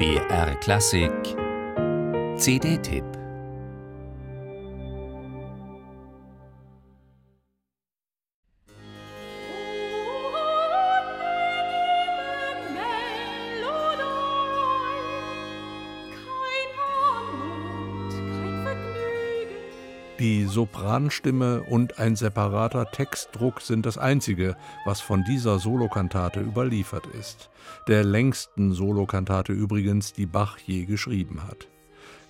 BR Klassik. CD-Tipp Die Sopranstimme und ein separater Textdruck sind das Einzige, was von dieser Solokantate überliefert ist. Der längsten Solokantate übrigens, die Bach je geschrieben hat.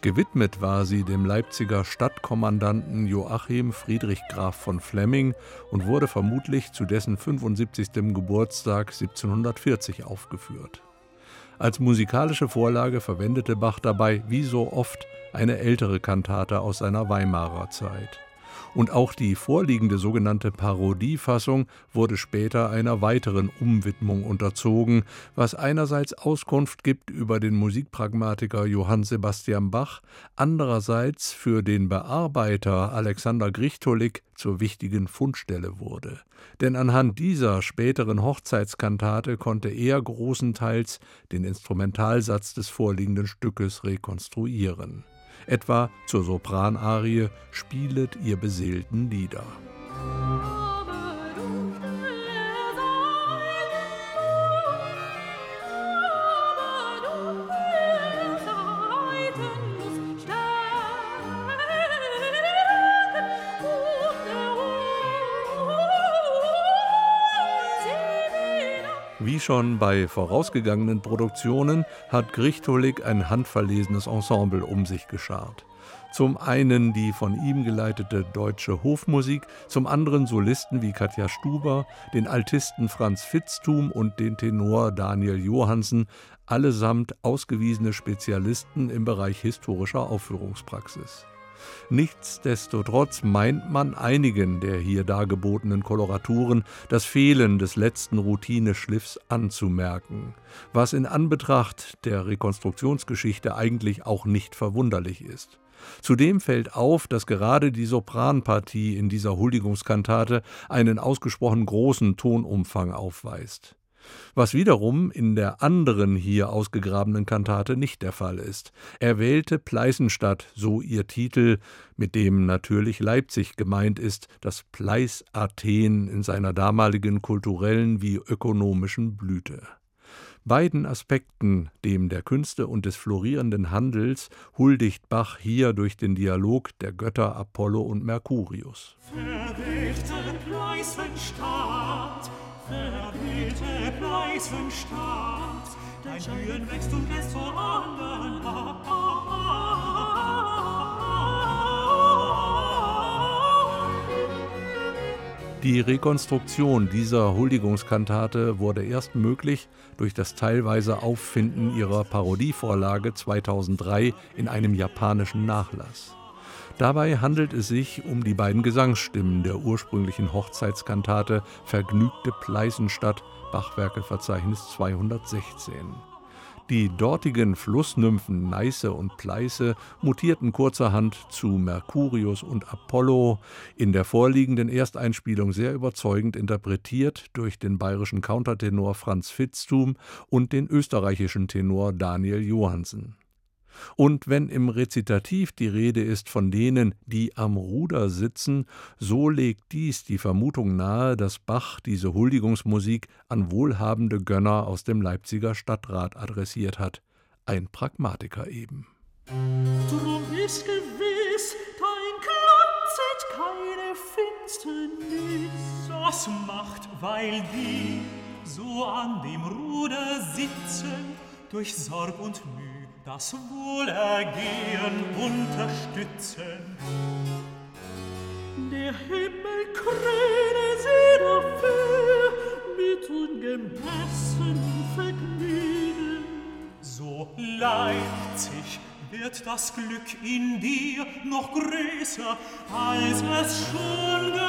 Gewidmet war sie dem Leipziger Stadtkommandanten Joachim Friedrich Graf von Flemming und wurde vermutlich zu dessen 75. Geburtstag 1740 aufgeführt. Als musikalische Vorlage verwendete Bach dabei, wie so oft, eine ältere Kantate aus seiner Weimarer Zeit. Und auch die vorliegende sogenannte Parodiefassung wurde später einer weiteren Umwidmung unterzogen, was einerseits Auskunft gibt über den Musikpragmatiker Johann Sebastian Bach, andererseits für den Bearbeiter Alexander Grichtolik zur wichtigen Fundstelle wurde. Denn anhand dieser späteren Hochzeitskantate konnte er großenteils den Instrumentalsatz des vorliegenden Stückes rekonstruieren etwa zur Sopranarie Spielet ihr beseelten Lieder. Wie schon bei vorausgegangenen Produktionen hat Grichtolik ein handverlesenes Ensemble um sich geschart. Zum einen die von ihm geleitete deutsche Hofmusik, zum anderen Solisten wie Katja Stuber, den Altisten Franz Fitztum und den Tenor Daniel Johansen, allesamt ausgewiesene Spezialisten im Bereich historischer Aufführungspraxis. Nichtsdestotrotz meint man einigen der hier dargebotenen Koloraturen das Fehlen des letzten Routineschliffs anzumerken, was in Anbetracht der Rekonstruktionsgeschichte eigentlich auch nicht verwunderlich ist. Zudem fällt auf, dass gerade die Sopranpartie in dieser Huldigungskantate einen ausgesprochen großen Tonumfang aufweist was wiederum in der anderen hier ausgegrabenen Kantate nicht der Fall ist. Er wählte Pleißenstadt, so ihr Titel, mit dem natürlich Leipzig gemeint ist, das Pleiß Athen in seiner damaligen kulturellen wie ökonomischen Blüte. Beiden Aspekten, dem der Künste und des florierenden Handels, huldigt Bach hier durch den Dialog der Götter Apollo und Mercurius. Verwählte Pleißenstadt, verwählte Pleißenstadt, dein Blühen wächst und lässt vor anderen Die Rekonstruktion dieser Huldigungskantate wurde erst möglich durch das teilweise Auffinden ihrer Parodievorlage 2003 in einem japanischen Nachlass. Dabei handelt es sich um die beiden Gesangsstimmen der ursprünglichen Hochzeitskantate Vergnügte Pleißenstadt, Bachwerkeverzeichnis 216. Die dortigen Flussnymphen Neiße und Pleiße mutierten kurzerhand zu Mercurius und Apollo, in der vorliegenden Ersteinspielung sehr überzeugend interpretiert durch den bayerischen Countertenor Franz Fitztum und den österreichischen Tenor Daniel Johansen. Und wenn im Rezitativ die Rede ist von denen, die am Ruder sitzen, so legt dies die Vermutung nahe, dass Bach diese Huldigungsmusik an wohlhabende Gönner aus dem Leipziger Stadtrat adressiert hat. Ein Pragmatiker eben. Drum ist gewiss, dein Glanzet keine Finsternis, das macht, weil die so an dem Ruder sitzen, durch Sorg und Mühe das Wohlergehen unterstützen. Der Himmel kröne sie dafür mit ungemessenem Vergnügen. So Leipzig wird das Glück in dir noch größer, als es schon.